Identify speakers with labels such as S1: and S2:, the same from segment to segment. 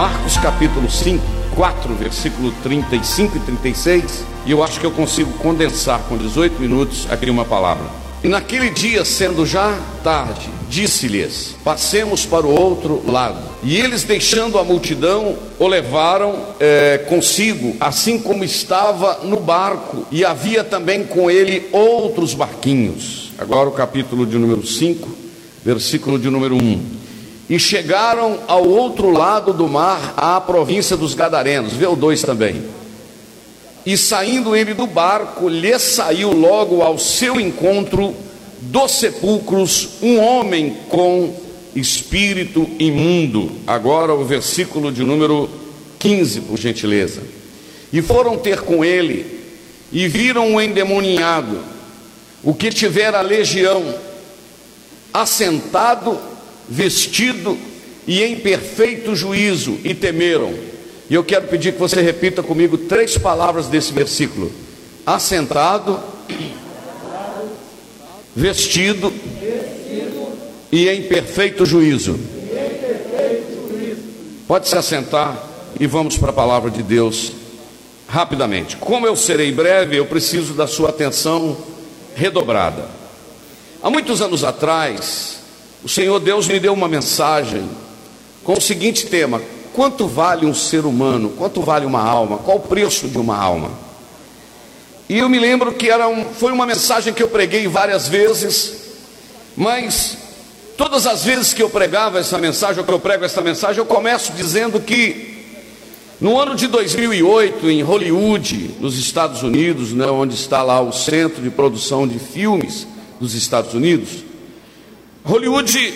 S1: Marcos capítulo 5, 4, versículo 35 e 36, e eu acho que eu consigo condensar com 18 minutos aqui uma palavra. E naquele dia, sendo já tarde, disse-lhes: Passemos para o outro lado. E eles, deixando a multidão, o levaram é, consigo, assim como estava no barco, e havia também com ele outros barquinhos. Agora o capítulo de número 5, versículo de número 1 e chegaram ao outro lado do mar, à província dos Gadarenos. Vê o 2 também. E saindo ele do barco, lhe saiu logo ao seu encontro dos sepulcros um homem com espírito imundo. Agora o versículo de número 15, por gentileza. E foram ter com ele e viram o endemoniado, o que tivera legião, assentado vestido e em perfeito juízo, e temeram. E eu quero pedir que você repita comigo três palavras desse versículo: assentado, vestido e em perfeito juízo. Pode se assentar e vamos para a palavra de Deus rapidamente. Como eu serei breve, eu preciso da sua atenção redobrada. Há muitos anos atrás, o Senhor Deus me deu uma mensagem com o seguinte tema: quanto vale um ser humano? Quanto vale uma alma? Qual o preço de uma alma? E eu me lembro que era um, foi uma mensagem que eu preguei várias vezes, mas todas as vezes que eu pregava essa mensagem, ou que eu prego essa mensagem, eu começo dizendo que no ano de 2008, em Hollywood, nos Estados Unidos, né, onde está lá o centro de produção de filmes dos Estados Unidos, Hollywood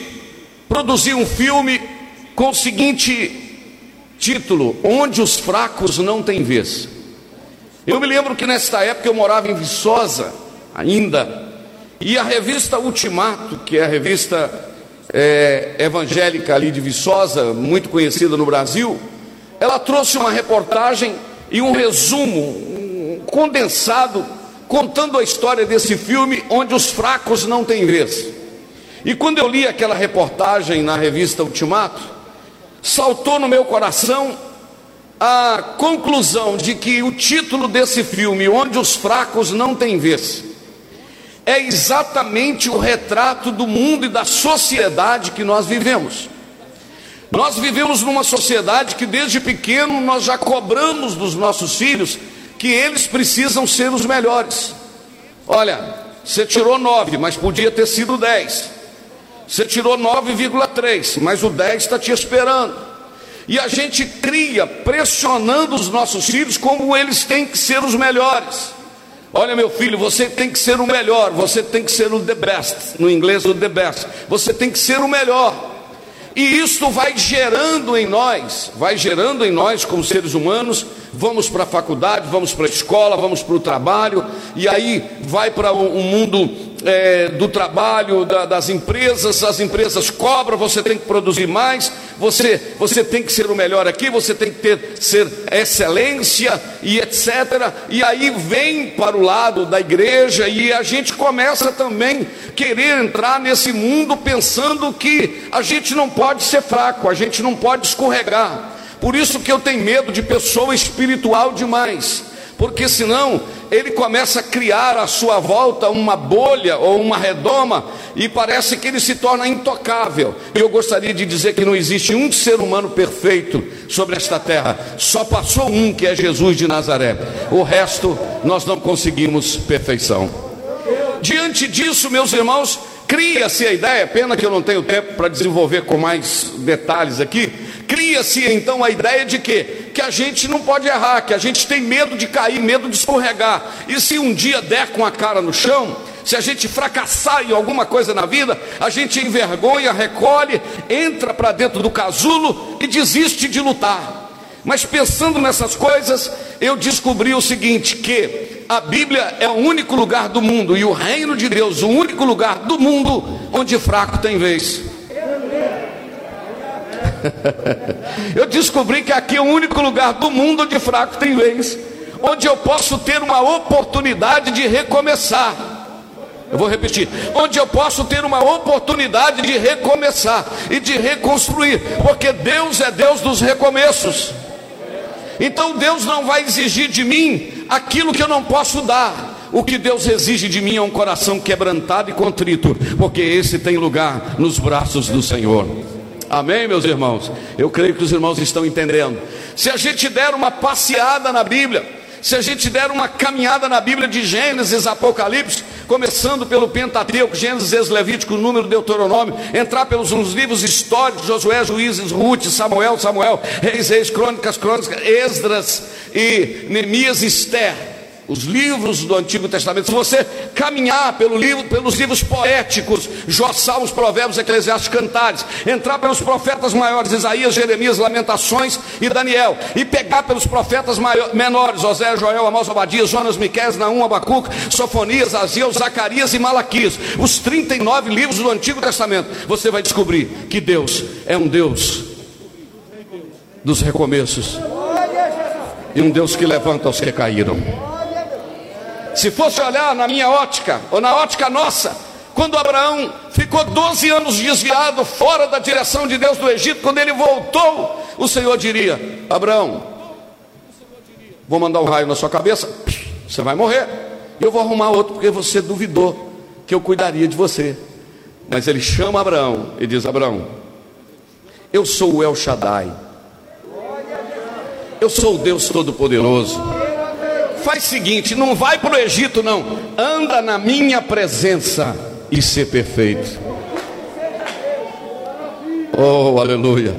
S1: produziu um filme com o seguinte título: Onde os fracos não têm vez. Eu me lembro que nesta época eu morava em Viçosa ainda, e a revista Ultimato, que é a revista é, evangélica ali de Viçosa, muito conhecida no Brasil, ela trouxe uma reportagem e um resumo, um condensado, contando a história desse filme, onde os fracos não têm vez. E quando eu li aquela reportagem na revista Ultimato, saltou no meu coração a conclusão de que o título desse filme, Onde os Fracos Não Têm Vez, é exatamente o retrato do mundo e da sociedade que nós vivemos. Nós vivemos numa sociedade que desde pequeno nós já cobramos dos nossos filhos que eles precisam ser os melhores. Olha, você tirou nove, mas podia ter sido dez. Você tirou 9,3, mas o 10 está te esperando. E a gente cria pressionando os nossos filhos como eles têm que ser os melhores. Olha, meu filho, você tem que ser o melhor, você tem que ser o the best, no inglês o the best. Você tem que ser o melhor. E isso vai gerando em nós, vai gerando em nós como seres humanos, vamos para a faculdade, vamos para a escola, vamos para o trabalho, e aí vai para o mundo é, do trabalho, da, das empresas, as empresas cobram, você tem que produzir mais, você, você tem que ser o melhor aqui, você tem que ter, ser excelência e etc. E aí vem para o lado da igreja e a gente começa também querer entrar nesse mundo pensando que a gente não pode ser fraco, a gente não pode escorregar. Por isso que eu tenho medo de pessoa espiritual demais, porque senão ele começa a criar à sua volta uma bolha ou uma redoma e parece que ele se torna intocável. E eu gostaria de dizer que não existe um ser humano perfeito sobre esta terra, só passou um que é Jesus de Nazaré. O resto nós não conseguimos perfeição. Diante disso, meus irmãos, cria-se a ideia, pena que eu não tenho tempo para desenvolver com mais detalhes aqui. Cria-se então a ideia de que que a gente não pode errar, que a gente tem medo de cair, medo de escorregar. E se um dia der com a cara no chão, se a gente fracassar em alguma coisa na vida, a gente envergonha, recolhe, entra para dentro do casulo e desiste de lutar. Mas pensando nessas coisas, eu descobri o seguinte: que a Bíblia é o único lugar do mundo e o reino de Deus, o único lugar do mundo onde fraco tem vez. eu descobri que aqui é o único lugar do mundo onde fraco tem vez, onde eu posso ter uma oportunidade de recomeçar. Eu vou repetir: onde eu posso ter uma oportunidade de recomeçar e de reconstruir, porque Deus é Deus dos recomeços. Então Deus não vai exigir de mim aquilo que eu não posso dar. O que Deus exige de mim é um coração quebrantado e contrito, porque esse tem lugar nos braços do Senhor. Amém, meus irmãos? Eu creio que os irmãos estão entendendo. Se a gente der uma passeada na Bíblia, se a gente der uma caminhada na Bíblia de Gênesis, Apocalipse, começando pelo Pentateuco, Gênesis, Levítico, Número, Deuteronômio, entrar pelos livros históricos, Josué, Juízes, Ruth, Samuel, Samuel, Reis, Reis, Crônicas, Crônicas, Esdras e Neemias e Esther os livros do Antigo Testamento, se você caminhar pelo livro, pelos livros poéticos, Jó, Salmos, Provérbios, Eclesiastes, Cantares, entrar pelos profetas maiores, Isaías, Jeremias, Lamentações e Daniel, e pegar pelos profetas menores, José, Joel, Amós, Obadias, Jonas, Miqués, Naum, Abacuc, Sofonias, Aziel, Zacarias e Malaquias, os 39 livros do Antigo Testamento, você vai descobrir que Deus é um Deus dos recomeços e um Deus que levanta os que caíram. Se fosse olhar na minha ótica, ou na ótica nossa, quando Abraão ficou 12 anos desviado, fora da direção de Deus do Egito, quando ele voltou, o Senhor diria: Abraão, vou mandar um raio na sua cabeça, você vai morrer, eu vou arrumar outro, porque você duvidou que eu cuidaria de você. Mas ele chama Abraão e diz: Abraão, eu sou o El Shaddai, eu sou o Deus Todo-Poderoso faz o seguinte: não vai para o Egito, não, anda na minha presença e ser perfeito. Oh, aleluia.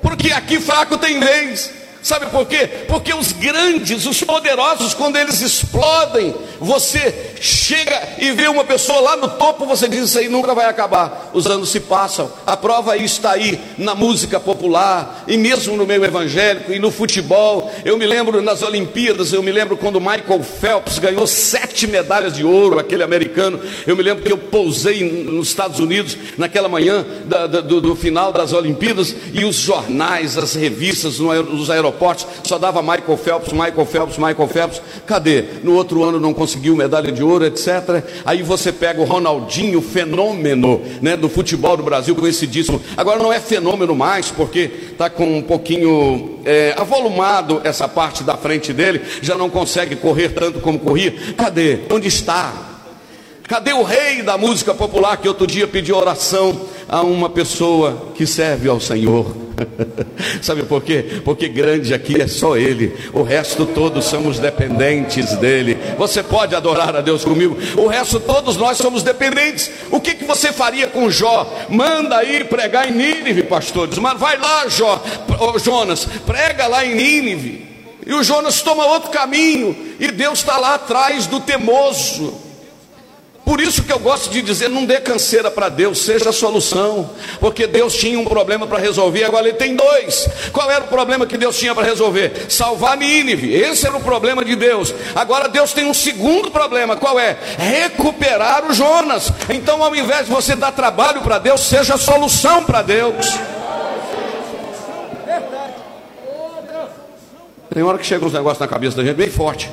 S1: Porque aqui fraco tem vez. Sabe por quê? Porque os grandes, os poderosos, quando eles explodem, você chega e vê uma pessoa lá no topo, você diz: Isso aí nunca vai acabar. Os anos se passam, a prova está aí na música popular, e mesmo no meio evangélico, e no futebol. Eu me lembro nas Olimpíadas, eu me lembro quando Michael Phelps ganhou sete medalhas de ouro, aquele americano. Eu me lembro que eu pousei nos Estados Unidos naquela manhã da, da, do, do, final das Olimpíadas, e os jornais, as revistas, nos aeroportos só dava Michael Phelps, Michael Phelps, Michael Phelps. Cadê? No outro ano não conseguiu medalha de ouro, etc. Aí você pega o Ronaldinho, fenômeno né, do futebol do Brasil, conhecidíssimo. Agora não é fenômeno mais, porque está com um pouquinho é, avolumado essa parte da frente dele, já não consegue correr tanto como corria. Cadê? Onde está? Cadê o rei da música popular que outro dia pediu oração a uma pessoa que serve ao Senhor? Sabe por quê? Porque grande aqui é só Ele, o resto todos somos dependentes dEle. Você pode adorar a Deus comigo, o resto todos nós somos dependentes. O que, que você faria com Jó? Manda aí pregar em Nínive, pastores, mas vai lá, Jó, Jonas, prega lá em Nínive. E o Jonas toma outro caminho, e Deus está lá atrás do temoso. Por isso que eu gosto de dizer, não dê canseira para Deus, seja a solução. Porque Deus tinha um problema para resolver, agora ele tem dois. Qual era o problema que Deus tinha para resolver? Salvar Nínive. Esse era o problema de Deus. Agora Deus tem um segundo problema, qual é? Recuperar o Jonas. Então, ao invés de você dar trabalho para Deus, seja a solução para Deus. Tem hora que chega uns negócios na cabeça da gente bem forte.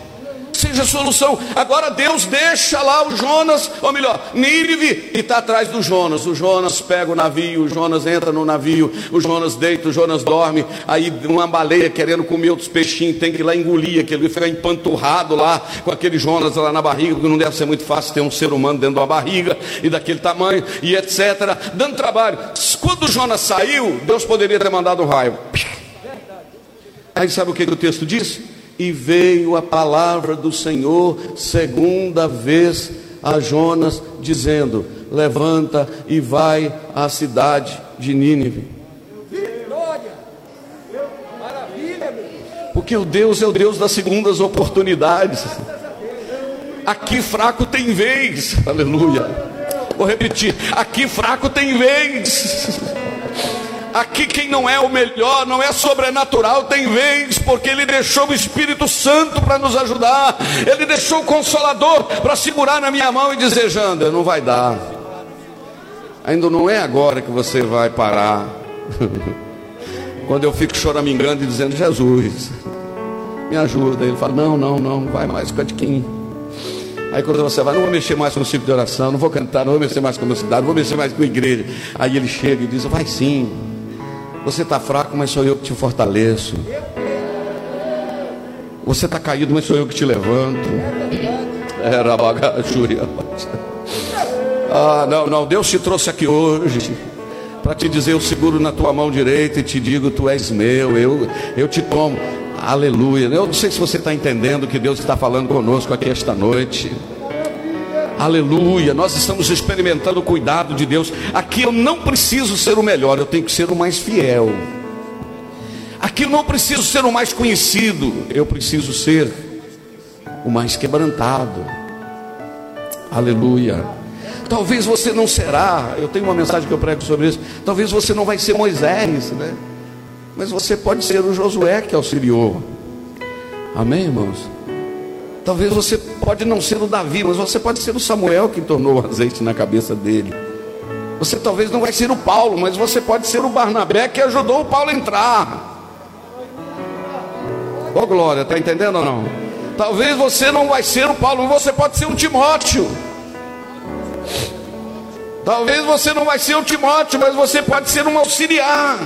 S1: Seja a solução. Agora Deus deixa lá o Jonas, ou melhor, Nínive, e está atrás do Jonas. O Jonas pega o navio, o Jonas entra no navio, o Jonas deita, o Jonas dorme. Aí uma baleia querendo comer outros peixinhos, tem que ir lá engolir aquele, ficar empanturrado lá com aquele Jonas lá na barriga, porque não deve ser muito fácil ter um ser humano dentro de uma barriga e daquele tamanho, e etc. Dando trabalho. Quando o Jonas saiu, Deus poderia ter mandado um raio. Aí sabe o que, que o texto diz? E veio a palavra do Senhor segunda vez a Jonas, dizendo: Levanta e vai à cidade de Nínive. Porque o Deus é o Deus das segundas oportunidades. Aqui fraco tem vez, aleluia. Vou repetir: aqui fraco tem vez. Aqui quem não é o melhor, não é sobrenatural, tem vez, porque Ele deixou o Espírito Santo para nos ajudar, Ele deixou o Consolador para segurar na minha mão e dizer: Janda, não vai dar, ainda não é agora que você vai parar. Quando eu fico choramingando e dizendo: Jesus, me ajuda, Ele fala: Não, não, não, vai mais, catiquinho. Aí quando você vai, não vou mexer mais com o ciclo de oração, não vou cantar, não vou mexer mais com a minha cidade, não vou mexer mais com a igreja. Aí ele chega e diz: Vai sim, você está fraco, mas sou eu que te fortaleço. Você está caído, mas sou eu que te levanto. Era bagajúria. Ah, não, não. Deus te trouxe aqui hoje para te dizer: eu seguro na tua mão direita e te digo: tu és meu. Eu, eu te tomo. Aleluia. Eu não sei se você está entendendo o que Deus está falando conosco aqui esta noite. Aleluia, nós estamos experimentando o cuidado de Deus. Aqui eu não preciso ser o melhor, eu tenho que ser o mais fiel. Aqui eu não preciso ser o mais conhecido, eu preciso ser o mais quebrantado. Aleluia. Talvez você não será, eu tenho uma mensagem que eu prego sobre isso. Talvez você não vai ser Moisés, né? Mas você pode ser o Josué que auxiliou. Amém, irmãos? Talvez você pode não ser o Davi, mas você pode ser o Samuel que tornou o azeite na cabeça dele. Você talvez não vai ser o Paulo, mas você pode ser o Barnabé que ajudou o Paulo a entrar. Ô oh, glória, está entendendo ou não? Talvez você não vai ser o Paulo, você pode ser um Timóteo. Talvez você não vai ser o Timóteo, mas você pode ser um auxiliar.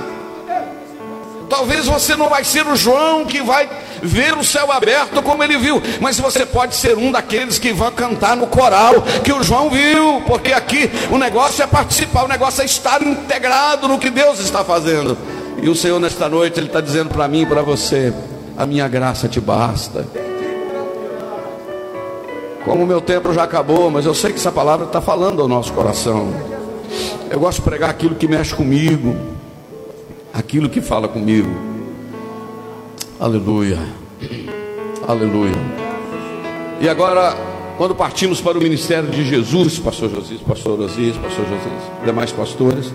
S1: Talvez você não vai ser o João que vai ver o céu aberto como ele viu, mas você pode ser um daqueles que vão cantar no coral que o João viu, porque aqui o negócio é participar, o negócio é estar integrado no que Deus está fazendo. E o Senhor nesta noite ele está dizendo para mim e para você: a minha graça te basta. Como o meu tempo já acabou, mas eu sei que essa palavra está falando ao nosso coração. Eu gosto de pregar aquilo que mexe comigo, aquilo que fala comigo. Aleluia. Aleluia. E agora, quando partimos para o ministério de Jesus, pastor Josias, pastor Josias, pastor Josias, demais pastores,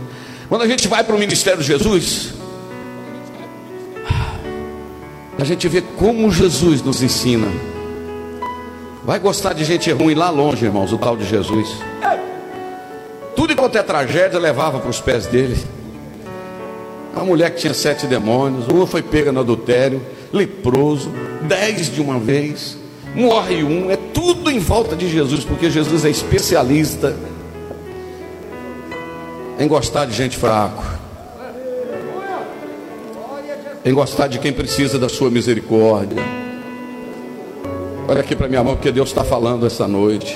S1: quando a gente vai para o ministério de Jesus, a gente vê como Jesus nos ensina. Vai gostar de gente ruim lá longe, irmãos, o tal de Jesus. Tudo enquanto é tragédia levava para os pés dele. A mulher que tinha sete demônios, uma foi pega no adultério, leproso, dez de uma vez, morre um, é tudo em volta de Jesus, porque Jesus é especialista em gostar de gente fraco, em gostar de quem precisa da sua misericórdia. Olha aqui para minha mão, porque Deus está falando essa noite.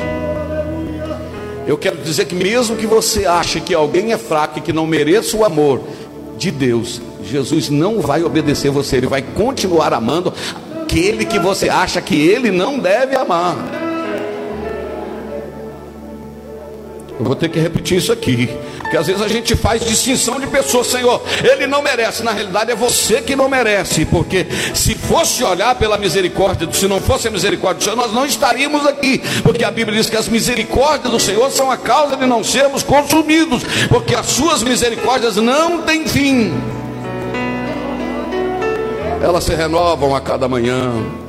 S1: Eu quero dizer que mesmo que você ache que alguém é fraco e que não mereça o amor, de Deus, Jesus não vai obedecer você, ele vai continuar amando aquele que você acha que ele não deve amar. Eu vou ter que repetir isso aqui. Porque às vezes a gente faz distinção de pessoas, Senhor, ele não merece. Na realidade é você que não merece. Porque se fosse olhar pela misericórdia, se não fosse a misericórdia do Senhor, nós não estaríamos aqui. Porque a Bíblia diz que as misericórdias do Senhor são a causa de não sermos consumidos. Porque as suas misericórdias não têm fim. Elas se renovam a cada manhã.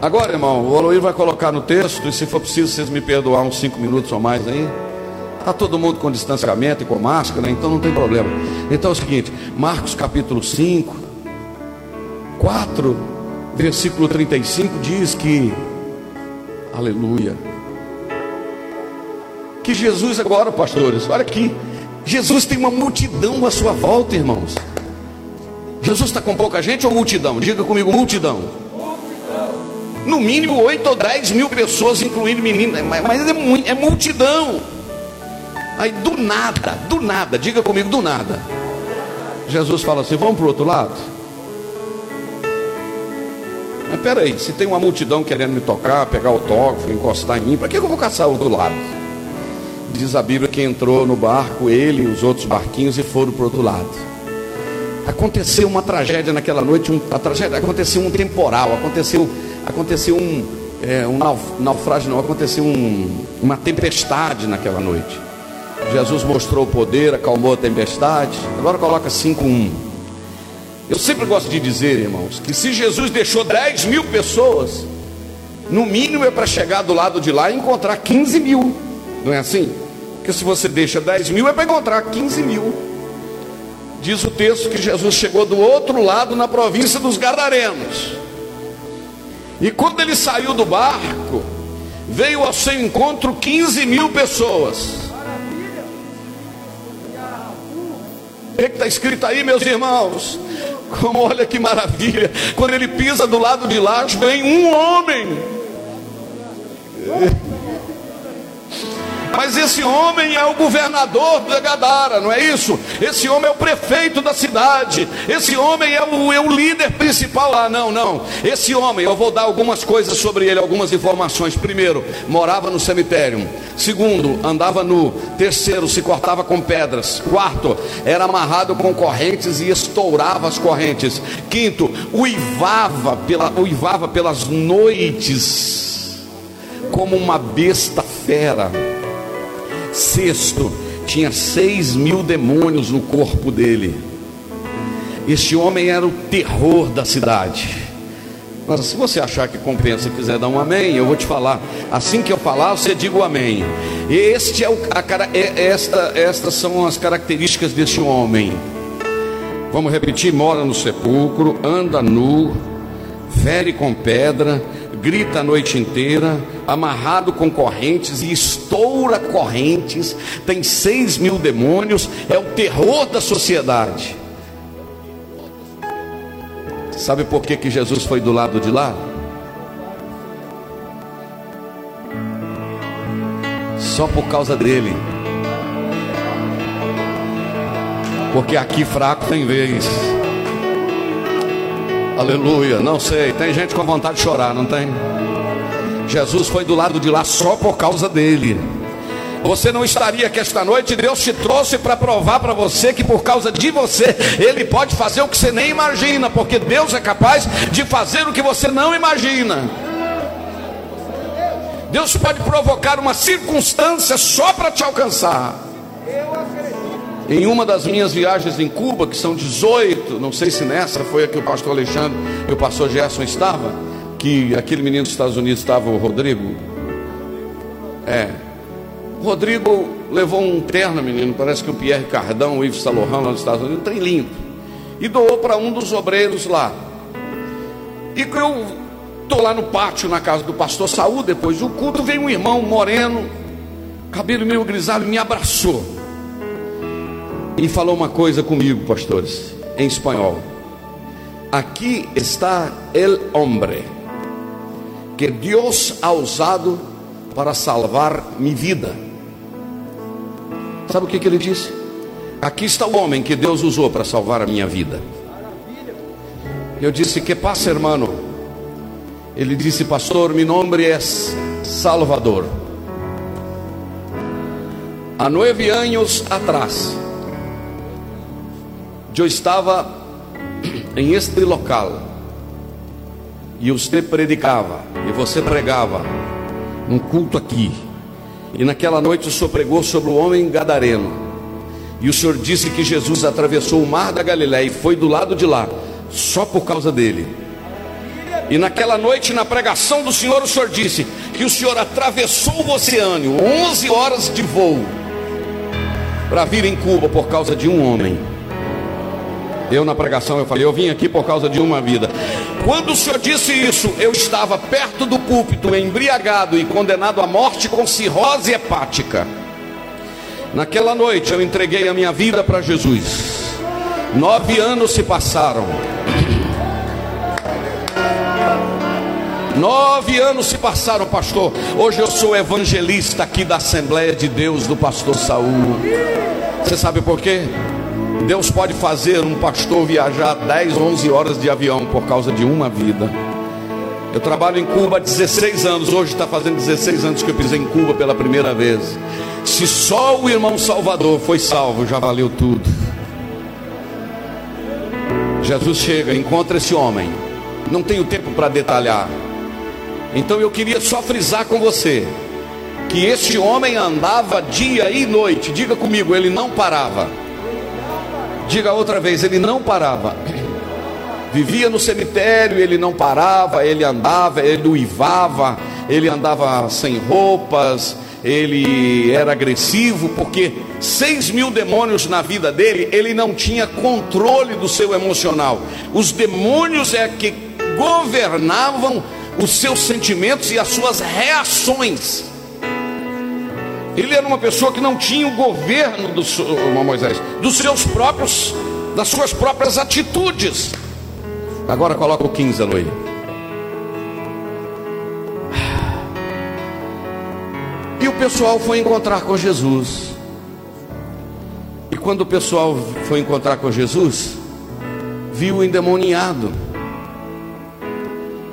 S1: Agora, irmão, o Aloir vai colocar no texto, e se for preciso, vocês me perdoar uns cinco minutos ou mais aí. Está todo mundo com distanciamento e com máscara, então não tem problema. Então é o seguinte, Marcos capítulo 5, 4, versículo 35 diz que, aleluia, que Jesus agora, pastores, olha aqui, Jesus tem uma multidão à sua volta, irmãos. Jesus está com pouca gente ou multidão? Diga comigo, multidão. No mínimo 8 ou 10 mil pessoas, incluindo meninas, mas é, é multidão. Aí do nada, do nada, diga comigo, do nada. Jesus fala assim: vamos para o outro lado? Mas peraí, se tem uma multidão querendo me tocar, pegar o toque, encostar em mim, para que eu vou caçar o outro lado? Diz a Bíblia que entrou no barco, ele e os outros barquinhos, e foram para o outro lado. Aconteceu uma tragédia naquela noite, um, a tragédia, aconteceu um temporal, aconteceu, aconteceu um, é, um naufrágio, não, aconteceu um, uma tempestade naquela noite. Jesus mostrou o poder, acalmou a tempestade. Agora coloca 5:1. Eu sempre gosto de dizer, irmãos, que se Jesus deixou 10 mil pessoas, no mínimo é para chegar do lado de lá e encontrar 15 mil. Não é assim? Porque se você deixa 10 mil, é para encontrar 15 mil. Diz o texto que Jesus chegou do outro lado, na província dos Gadarenos. E quando ele saiu do barco, veio ao seu encontro 15 mil pessoas. O que está escrito aí, meus irmãos? Como olha que maravilha, quando ele pisa do lado de lá, vem um homem. Mas esse homem é o governador da Gadara, não é isso? Esse homem é o prefeito da cidade. Esse homem é o, é o líder principal lá. Não, não. Esse homem, eu vou dar algumas coisas sobre ele, algumas informações. Primeiro, morava no cemitério. Segundo, andava nu. Terceiro, se cortava com pedras. Quarto, era amarrado com correntes e estourava as correntes. Quinto, uivava, pela, uivava pelas noites como uma besta fera. Sexto, tinha seis mil demônios no corpo dele. Este homem era o terror da cidade. Mas se você achar que compensa e quiser dar um amém, eu vou te falar. Assim que eu falar, você diga o amém. Este é o, a, é, esta, estas são as características deste homem. Vamos repetir: mora no sepulcro, anda nu, fere com pedra, grita a noite inteira, amarrado com correntes e estoura correntes, tem seis mil demônios, é o terror da sociedade. Sabe por que, que Jesus foi do lado de lá? Só por causa dele. Porque aqui fraco tem vez. Aleluia. Não sei. Tem gente com vontade de chorar, não tem? Jesus foi do lado de lá só por causa dele. Você não estaria aqui esta noite, Deus te trouxe para provar para você que por causa de você, Ele pode fazer o que você nem imagina, porque Deus é capaz de fazer o que você não imagina. Deus pode provocar uma circunstância só para te alcançar. Em uma das minhas viagens em Cuba, que são 18, não sei se nessa foi a que o pastor Alexandre e o pastor Gerson estavam, que aquele menino dos Estados Unidos estava, o Rodrigo. É. O Rodrigo levou um terno, menino, parece que o Pierre Cardão, o Yves Saint lá nos Estados Unidos, um trem lindo. E doou para um dos obreiros lá. E eu estou lá no pátio, na casa do pastor Saúl, depois do culto, vem um irmão moreno, cabelo meio grisalho, me abraçou e falou uma coisa comigo, pastores, em espanhol. Aqui está el hombre que Deus ha usado para salvar minha vida. Sabe o que, que ele disse? Aqui está o homem que Deus usou para salvar a minha vida. Eu disse: Que passa, hermano? Ele disse: Pastor, meu nome é Salvador. Há nove anos atrás, eu estava em este local e você predicava e você pregava um culto aqui. E naquela noite o Senhor pregou sobre o homem gadareno. E o Senhor disse que Jesus atravessou o mar da Galiléia e foi do lado de lá, só por causa dele. E naquela noite, na pregação do Senhor, o Senhor disse que o Senhor atravessou o oceano, 11 horas de voo, para vir em Cuba por causa de um homem. Eu na pregação eu falei, eu vim aqui por causa de uma vida. Quando o senhor disse isso, eu estava perto do púlpito, embriagado e condenado à morte com cirrose hepática. Naquela noite eu entreguei a minha vida para Jesus. Nove anos se passaram. Nove anos se passaram, pastor. Hoje eu sou evangelista aqui da Assembleia de Deus do pastor Saul. Você sabe por quê? Deus pode fazer um pastor viajar 10, 11 horas de avião por causa de uma vida. Eu trabalho em Cuba há 16 anos. Hoje está fazendo 16 anos que eu pisei em Cuba pela primeira vez. Se só o irmão Salvador foi salvo, já valeu tudo. Jesus chega, encontra esse homem. Não tenho tempo para detalhar. Então eu queria só frisar com você que este homem andava dia e noite. Diga comigo, ele não parava. Diga outra vez, ele não parava. Vivia no cemitério, ele não parava, ele andava, ele uivava, ele andava sem roupas, ele era agressivo, porque seis mil demônios na vida dele, ele não tinha controle do seu emocional. Os demônios é que governavam os seus sentimentos e as suas reações. Ele era uma pessoa que não tinha o governo do Moisés, dos seus próprios, das suas próprias atitudes. Agora coloca o 15, Aloy. E o pessoal foi encontrar com Jesus. E quando o pessoal foi encontrar com Jesus, viu o endemoniado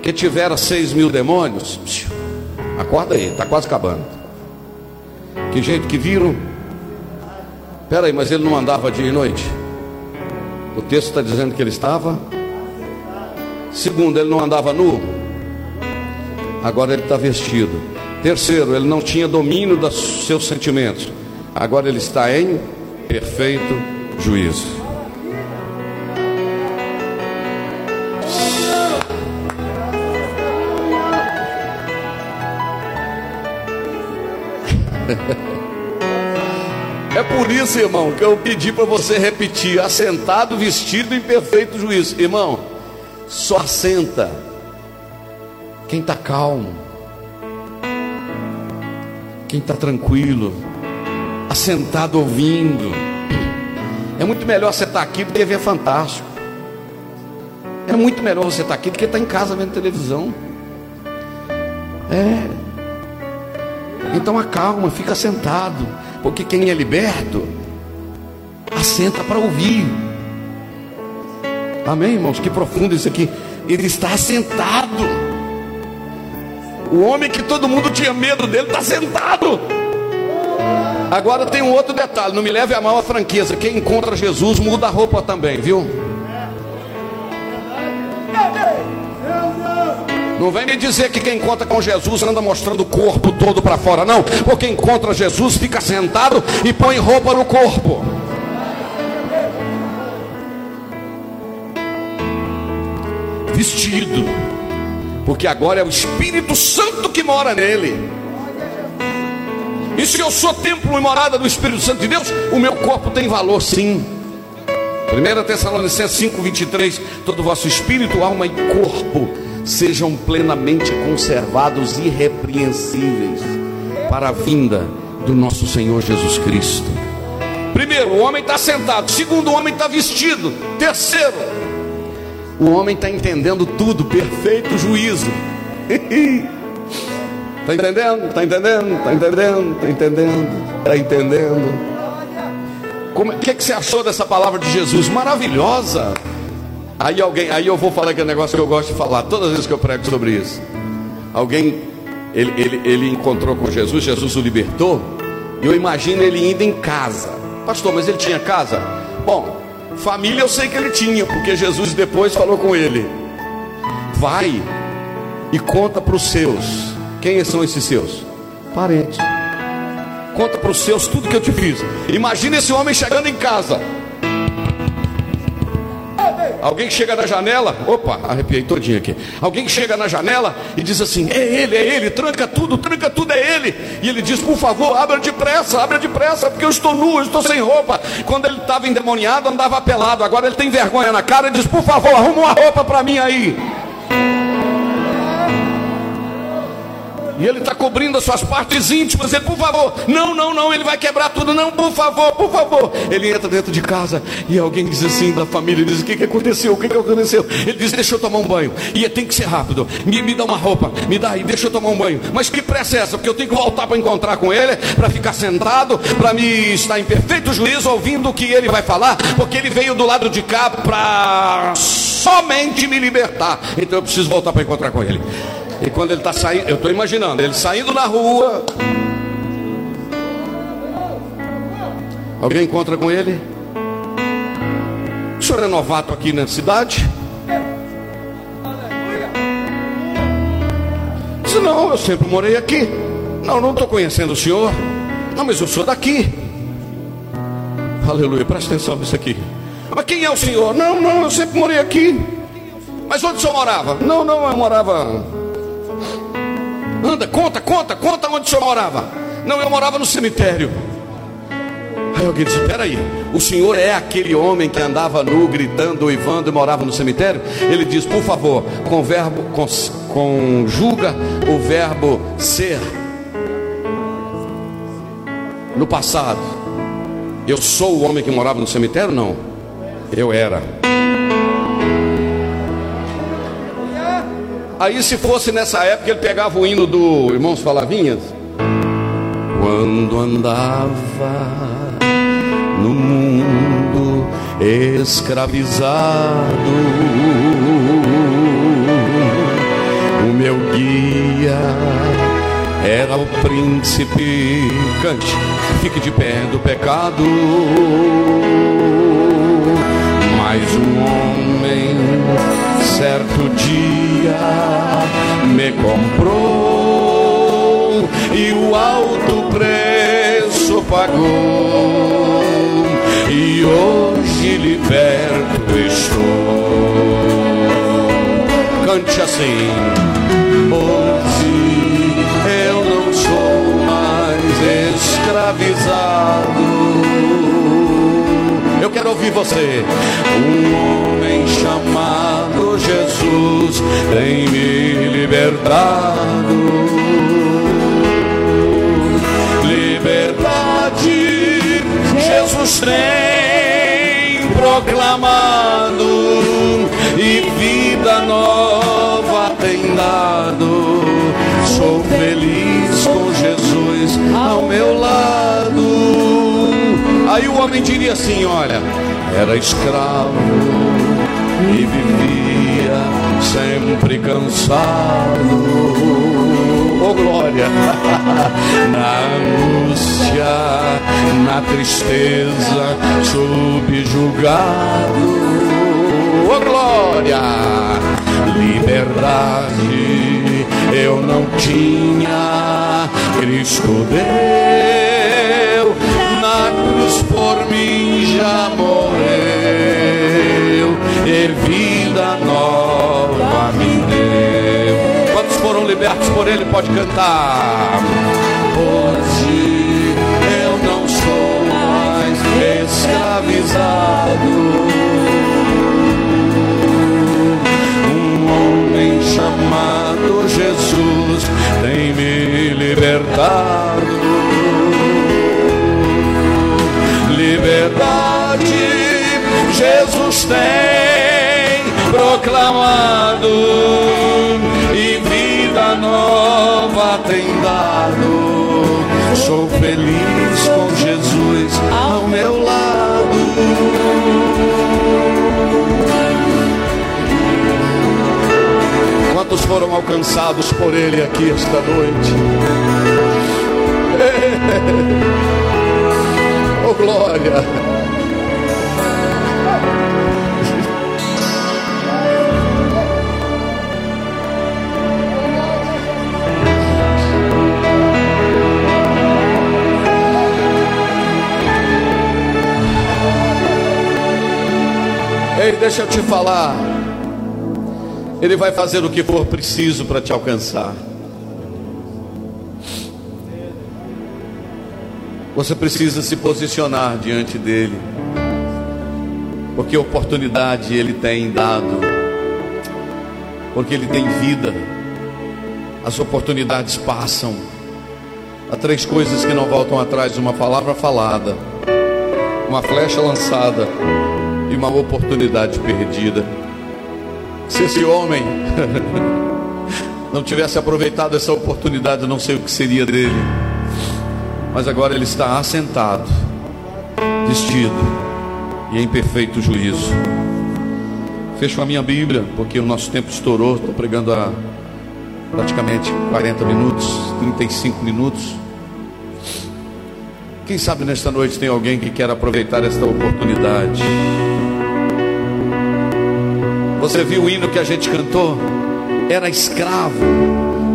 S1: que tivera seis mil demônios. Acorda aí, está quase acabando. Que gente que viram. Peraí, mas ele não andava dia e noite? O texto está dizendo que ele estava. Segundo, ele não andava nu. Agora ele está vestido. Terceiro, ele não tinha domínio dos seus sentimentos. Agora ele está em perfeito juízo. Isso, irmão, que eu pedi para você repetir: assentado, vestido em perfeito juízo. Irmão, só assenta quem está calmo, quem está tranquilo, assentado ouvindo. É muito melhor você estar tá aqui do que ver fantástico. É muito melhor você estar tá aqui do que estar tá em casa vendo televisão. É. Então acalma, fica sentado, porque quem é liberto, assenta para ouvir. Amém, irmãos? Que profundo isso aqui. Ele está assentado. O homem que todo mundo tinha medo dele está sentado. Agora tem um outro detalhe, não me leve a mal a franqueza. Quem encontra Jesus muda a roupa também, viu? Não vem me dizer que quem encontra com Jesus anda mostrando o corpo todo para fora, não. Porque encontra Jesus, fica sentado e põe roupa no corpo. Vestido, porque agora é o Espírito Santo que mora nele. E se eu sou templo e morada do Espírito Santo de Deus, o meu corpo tem valor sim. 1 Tessalonicenses 5, 23: todo o vosso espírito, alma e corpo sejam plenamente conservados irrepreensíveis para a vinda do nosso Senhor Jesus Cristo. Primeiro, o homem está sentado. Segundo, o homem está vestido. Terceiro, o homem está entendendo tudo, perfeito juízo. Está entendendo? Está entendendo? Está entendendo? Está entendendo? Está entendendo? O que, que você achou dessa palavra de Jesus? Maravilhosa. Aí alguém, aí eu vou falar aquele negócio que eu gosto de falar, todas as vezes que eu prego sobre isso. Alguém, ele, ele, ele encontrou com Jesus, Jesus o libertou, e eu imagino ele indo em casa. Pastor, mas ele tinha casa? Bom, família eu sei que ele tinha, porque Jesus depois falou com ele: Vai e conta para os seus. Quem são esses seus? Parentes. Conta para os seus tudo que eu te fiz. Imagina esse homem chegando em casa. Alguém que chega na janela, opa, arrepiei todinho aqui. Alguém que chega na janela e diz assim: é ele, é ele, tranca tudo, tranca tudo, é ele. E ele diz: por favor, abra depressa, abra depressa, porque eu estou nu, eu estou sem roupa. Quando ele estava endemoniado, andava pelado. Agora ele tem vergonha na cara e diz: por favor, arruma uma roupa para mim aí. E ele está cobrindo as suas partes íntimas. Ele, por favor, não, não, não, ele vai quebrar tudo. Não, por favor, por favor. Ele entra dentro de casa e alguém diz assim da família: diz, O que, que aconteceu? O que, que aconteceu? Ele diz: Deixa eu tomar um banho. E tem que ser rápido. Me, me dá uma roupa, me dá aí, deixa eu tomar um banho. Mas que pressa é essa? Porque eu tenho que voltar para encontrar com ele, para ficar sentado, para me estar em perfeito juízo, ouvindo o que ele vai falar, porque ele veio do lado de cá para somente me libertar. Então eu preciso voltar para encontrar com ele. E quando ele está saindo, eu estou imaginando, ele saindo na rua. Alguém encontra com ele? O senhor é novato aqui na cidade? Disse, não, eu sempre morei aqui. Não, não estou conhecendo o senhor. Não, mas eu sou daqui. Aleluia, presta atenção nisso aqui. Mas quem é o senhor? Não, não, eu sempre morei aqui. Mas onde o senhor morava? Não, não, eu morava Anda, conta, conta, conta onde o senhor morava. Não, eu morava no cemitério. Aí alguém disse: Peraí, o senhor é aquele homem que andava nu, gritando, uivando e morava no cemitério? Ele diz: Por favor, com verbo, com, conjuga o verbo ser no passado. Eu sou o homem que morava no cemitério? Não, eu era. Aí, se fosse nessa época, ele pegava o hino do Irmãos Falavinhas. Quando andava no mundo escravizado, o meu guia era o príncipe. Cante, fique de pé do pecado. Mas um homem certo dia comprou e o alto preço pagou e hoje liberto estou. Cante assim. Hoje eu não sou mais escravizado eu quero ouvir você. Um homem chamado Jesus tem me libertado. Liberdade, Jesus tem proclamado e vida nova tem dado. Sou feliz com Jesus ao meu lado. Aí o homem diria assim: Olha, era escravo e vivia sempre cansado. Oh glória! na angústia, na tristeza, subjugado. Oh glória! Liberdade eu não tinha, Cristo deu na cruz por mim já morreu e vida nova me deu. Quantos foram libertos por ele? Pode cantar. Hoje eu não sou mais escravizado. Um homem chamado Jesus tem me libertado liberdade Jesus tem proclamado e vida nova tem dado. Sou feliz com Jesus ao meu lado. Quantos foram alcançados por Ele aqui esta noite? Oh, glória! Ei, deixa eu te falar. Ele vai fazer o que for preciso para te alcançar. Você precisa se posicionar diante dele, porque oportunidade ele tem dado, porque ele tem vida. As oportunidades passam. Há três coisas que não voltam atrás: uma palavra falada, uma flecha lançada e uma oportunidade perdida. Se esse homem não tivesse aproveitado essa oportunidade, não sei o que seria dele. Mas agora ele está assentado, vestido e em perfeito juízo. Fecho a minha Bíblia, porque o nosso tempo estourou. Estou pregando há praticamente 40 minutos, 35 minutos. Quem sabe nesta noite tem alguém que quer aproveitar esta oportunidade. Você viu o hino que a gente cantou? Era escravo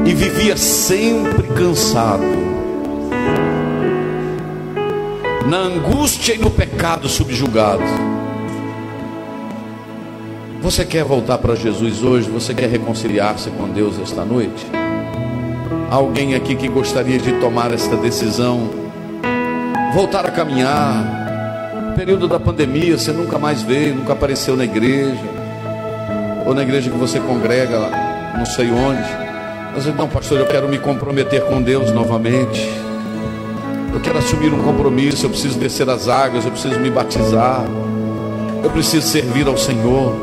S1: e vivia sempre cansado. Na angústia e no pecado subjugado. Você quer voltar para Jesus hoje? Você quer reconciliar-se com Deus esta noite? Alguém aqui que gostaria de tomar esta decisão? Voltar a caminhar. Período da pandemia, você nunca mais veio, nunca apareceu na igreja ou na igreja que você congrega, não sei onde. Mas então, pastor, eu quero me comprometer com Deus novamente. Eu quero assumir um compromisso, eu preciso descer as águas, eu preciso me batizar. Eu preciso servir ao Senhor.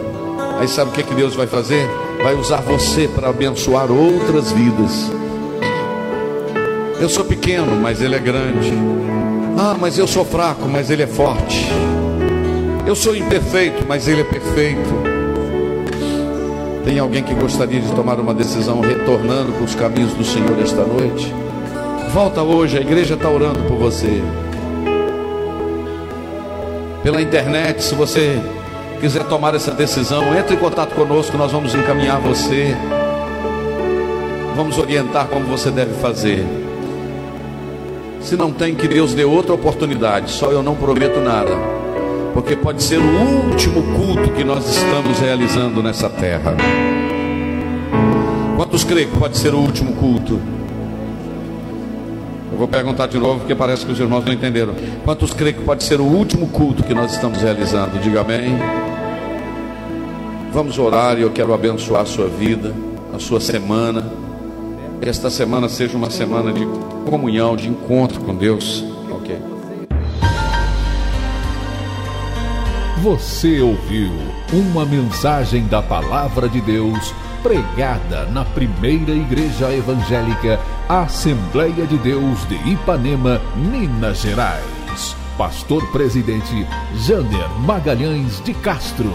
S1: Aí sabe o que, é que Deus vai fazer? Vai usar você para abençoar outras vidas. Eu sou pequeno, mas Ele é grande. Ah, mas eu sou fraco, mas Ele é forte. Eu sou imperfeito, mas Ele é perfeito. Tem alguém que gostaria de tomar uma decisão retornando para os caminhos do Senhor esta noite? Volta hoje, a igreja está orando por você. Pela internet, se você quiser tomar essa decisão, entre em contato conosco, nós vamos encaminhar você. Vamos orientar como você deve fazer. Se não tem, que Deus dê outra oportunidade. Só eu não prometo nada porque pode ser o último culto que nós estamos realizando nessa terra. Quantos creem que pode ser o último culto? Eu vou perguntar de novo porque parece que os irmãos não entenderam. Quantos creem que pode ser o último culto que nós estamos realizando? Diga amém. Vamos orar e eu quero abençoar a sua vida, a sua semana. Esta semana seja uma semana de comunhão, de encontro com Deus.
S2: Você ouviu uma mensagem da Palavra de Deus pregada na primeira Igreja Evangélica Assembleia de Deus de Ipanema, Minas Gerais. Pastor Presidente Jander Magalhães de Castro.